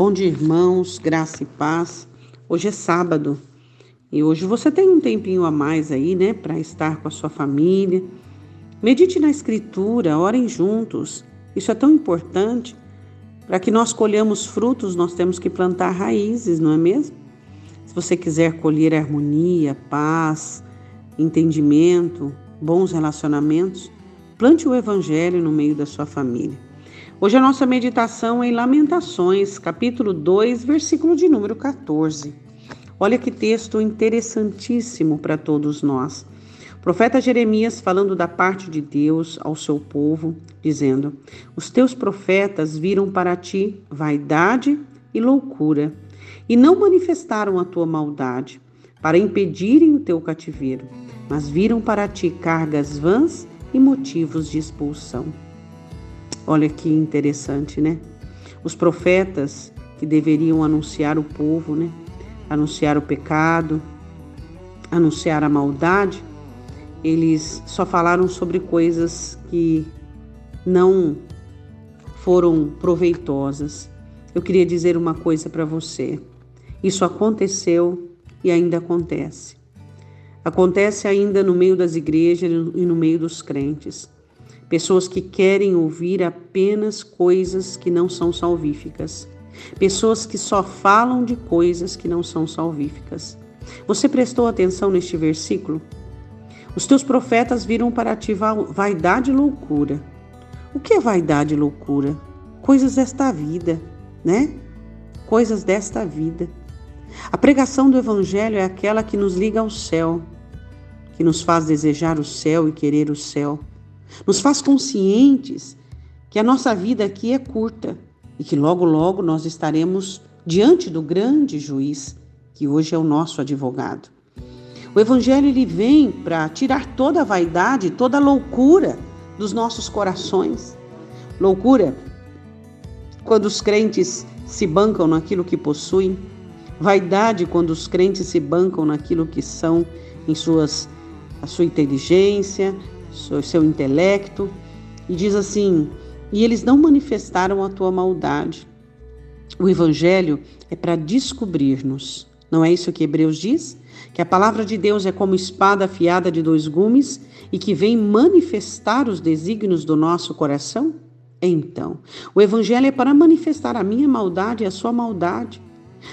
Bom dia, irmãos, graça e paz. Hoje é sábado e hoje você tem um tempinho a mais aí, né, para estar com a sua família. Medite na Escritura, orem juntos. Isso é tão importante. Para que nós colhamos frutos, nós temos que plantar raízes, não é mesmo? Se você quiser colher harmonia, paz, entendimento, bons relacionamentos, plante o Evangelho no meio da sua família. Hoje a nossa meditação é em Lamentações, capítulo 2, versículo de número 14. Olha que texto interessantíssimo para todos nós. O profeta Jeremias falando da parte de Deus ao seu povo, dizendo: Os teus profetas viram para ti vaidade e loucura, e não manifestaram a tua maldade, para impedirem o teu cativeiro, mas viram para ti cargas vãs e motivos de expulsão. Olha que interessante, né? Os profetas que deveriam anunciar o povo, né? Anunciar o pecado, anunciar a maldade, eles só falaram sobre coisas que não foram proveitosas. Eu queria dizer uma coisa para você. Isso aconteceu e ainda acontece. Acontece ainda no meio das igrejas e no meio dos crentes. Pessoas que querem ouvir apenas coisas que não são salvíficas. Pessoas que só falam de coisas que não são salvíficas. Você prestou atenção neste versículo? Os teus profetas viram para ti vaidade e loucura. O que é vaidade e loucura? Coisas desta vida, né? Coisas desta vida. A pregação do Evangelho é aquela que nos liga ao céu, que nos faz desejar o céu e querer o céu nos faz conscientes que a nossa vida aqui é curta e que logo, logo nós estaremos diante do grande juiz, que hoje é o nosso advogado. O Evangelho ele vem para tirar toda a vaidade, toda a loucura dos nossos corações. Loucura quando os crentes se bancam naquilo que possuem, vaidade quando os crentes se bancam naquilo que são em suas a sua inteligência, seu intelecto, e diz assim: e eles não manifestaram a tua maldade. O Evangelho é para descobrir-nos. Não é isso que Hebreus diz? Que a palavra de Deus é como espada afiada de dois gumes e que vem manifestar os desígnios do nosso coração? Então, o Evangelho é para manifestar a minha maldade e a sua maldade.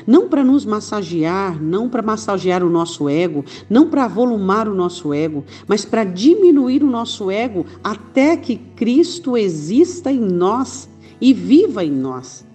Não para nos massagear, não para massagear o nosso ego, não para volumar o nosso ego, mas para diminuir o nosso ego até que Cristo exista em nós e viva em nós.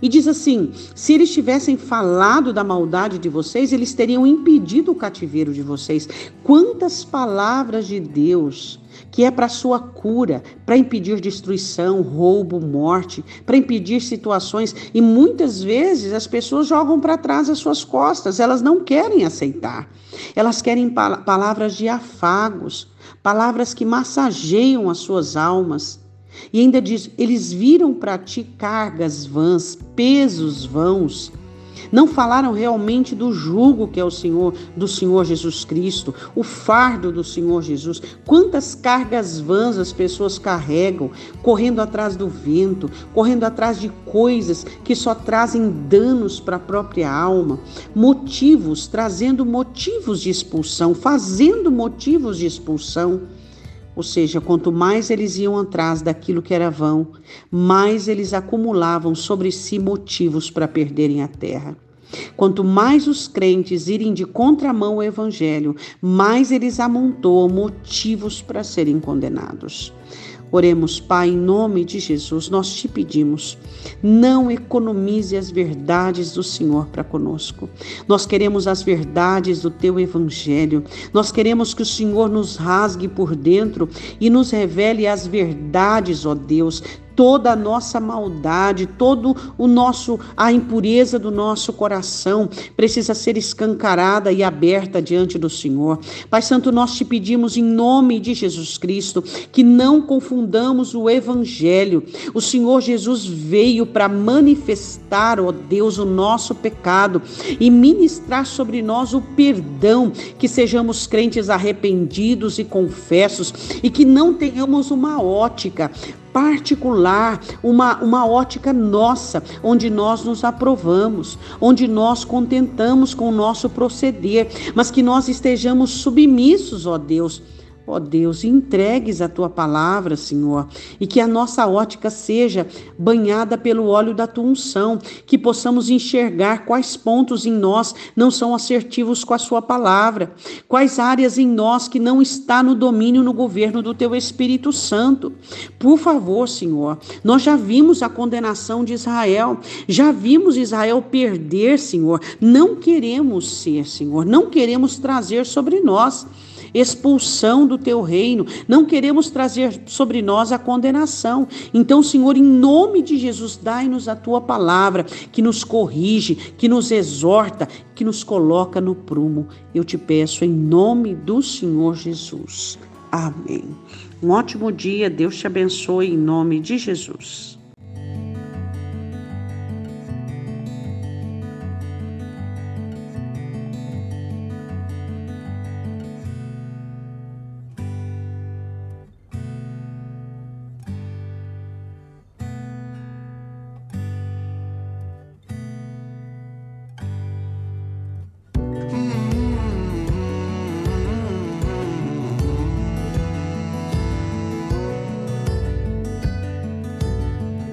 E diz assim: se eles tivessem falado da maldade de vocês, eles teriam impedido o cativeiro de vocês. Quantas palavras de Deus que é para sua cura, para impedir destruição, roubo, morte, para impedir situações e muitas vezes as pessoas jogam para trás as suas costas, elas não querem aceitar. Elas querem palavras de afagos, palavras que massageiam as suas almas. E ainda diz: eles viram para ti cargas vãs, pesos vãos, não falaram realmente do jugo que é o Senhor, do Senhor Jesus Cristo, o fardo do Senhor Jesus. Quantas cargas vãs as pessoas carregam, correndo atrás do vento, correndo atrás de coisas que só trazem danos para a própria alma, motivos, trazendo motivos de expulsão, fazendo motivos de expulsão. Ou seja, quanto mais eles iam atrás daquilo que era vão, mais eles acumulavam sobre si motivos para perderem a terra. Quanto mais os crentes irem de contramão ao evangelho, mais eles amontoam motivos para serem condenados. Oremos, Pai, em nome de Jesus, nós te pedimos, não economize as verdades do Senhor para conosco. Nós queremos as verdades do teu evangelho. Nós queremos que o Senhor nos rasgue por dentro e nos revele as verdades, ó Deus, toda a nossa maldade, todo o nosso a impureza do nosso coração precisa ser escancarada e aberta diante do Senhor. Pai Santo, nós te pedimos em nome de Jesus Cristo que não confundamos o evangelho. O Senhor Jesus veio para manifestar, ó Deus, o nosso pecado e ministrar sobre nós o perdão, que sejamos crentes arrependidos e confessos e que não tenhamos uma ótica particular, uma, uma ótica nossa, onde nós nos aprovamos, onde nós contentamos com o nosso proceder, mas que nós estejamos submissos, ó Deus Ó Deus, entregues a tua palavra, Senhor, e que a nossa ótica seja banhada pelo óleo da tua unção, que possamos enxergar quais pontos em nós não são assertivos com a sua palavra, quais áreas em nós que não está no domínio, no governo do teu Espírito Santo. Por favor, Senhor, nós já vimos a condenação de Israel, já vimos Israel perder, Senhor. Não queremos ser, Senhor, não queremos trazer sobre nós expulsão do teu reino, não queremos trazer sobre nós a condenação. Então, Senhor, em nome de Jesus, dai-nos a tua palavra que nos corrige, que nos exorta, que nos coloca no prumo. Eu te peço em nome do Senhor Jesus. Amém. Um ótimo dia, Deus te abençoe em nome de Jesus.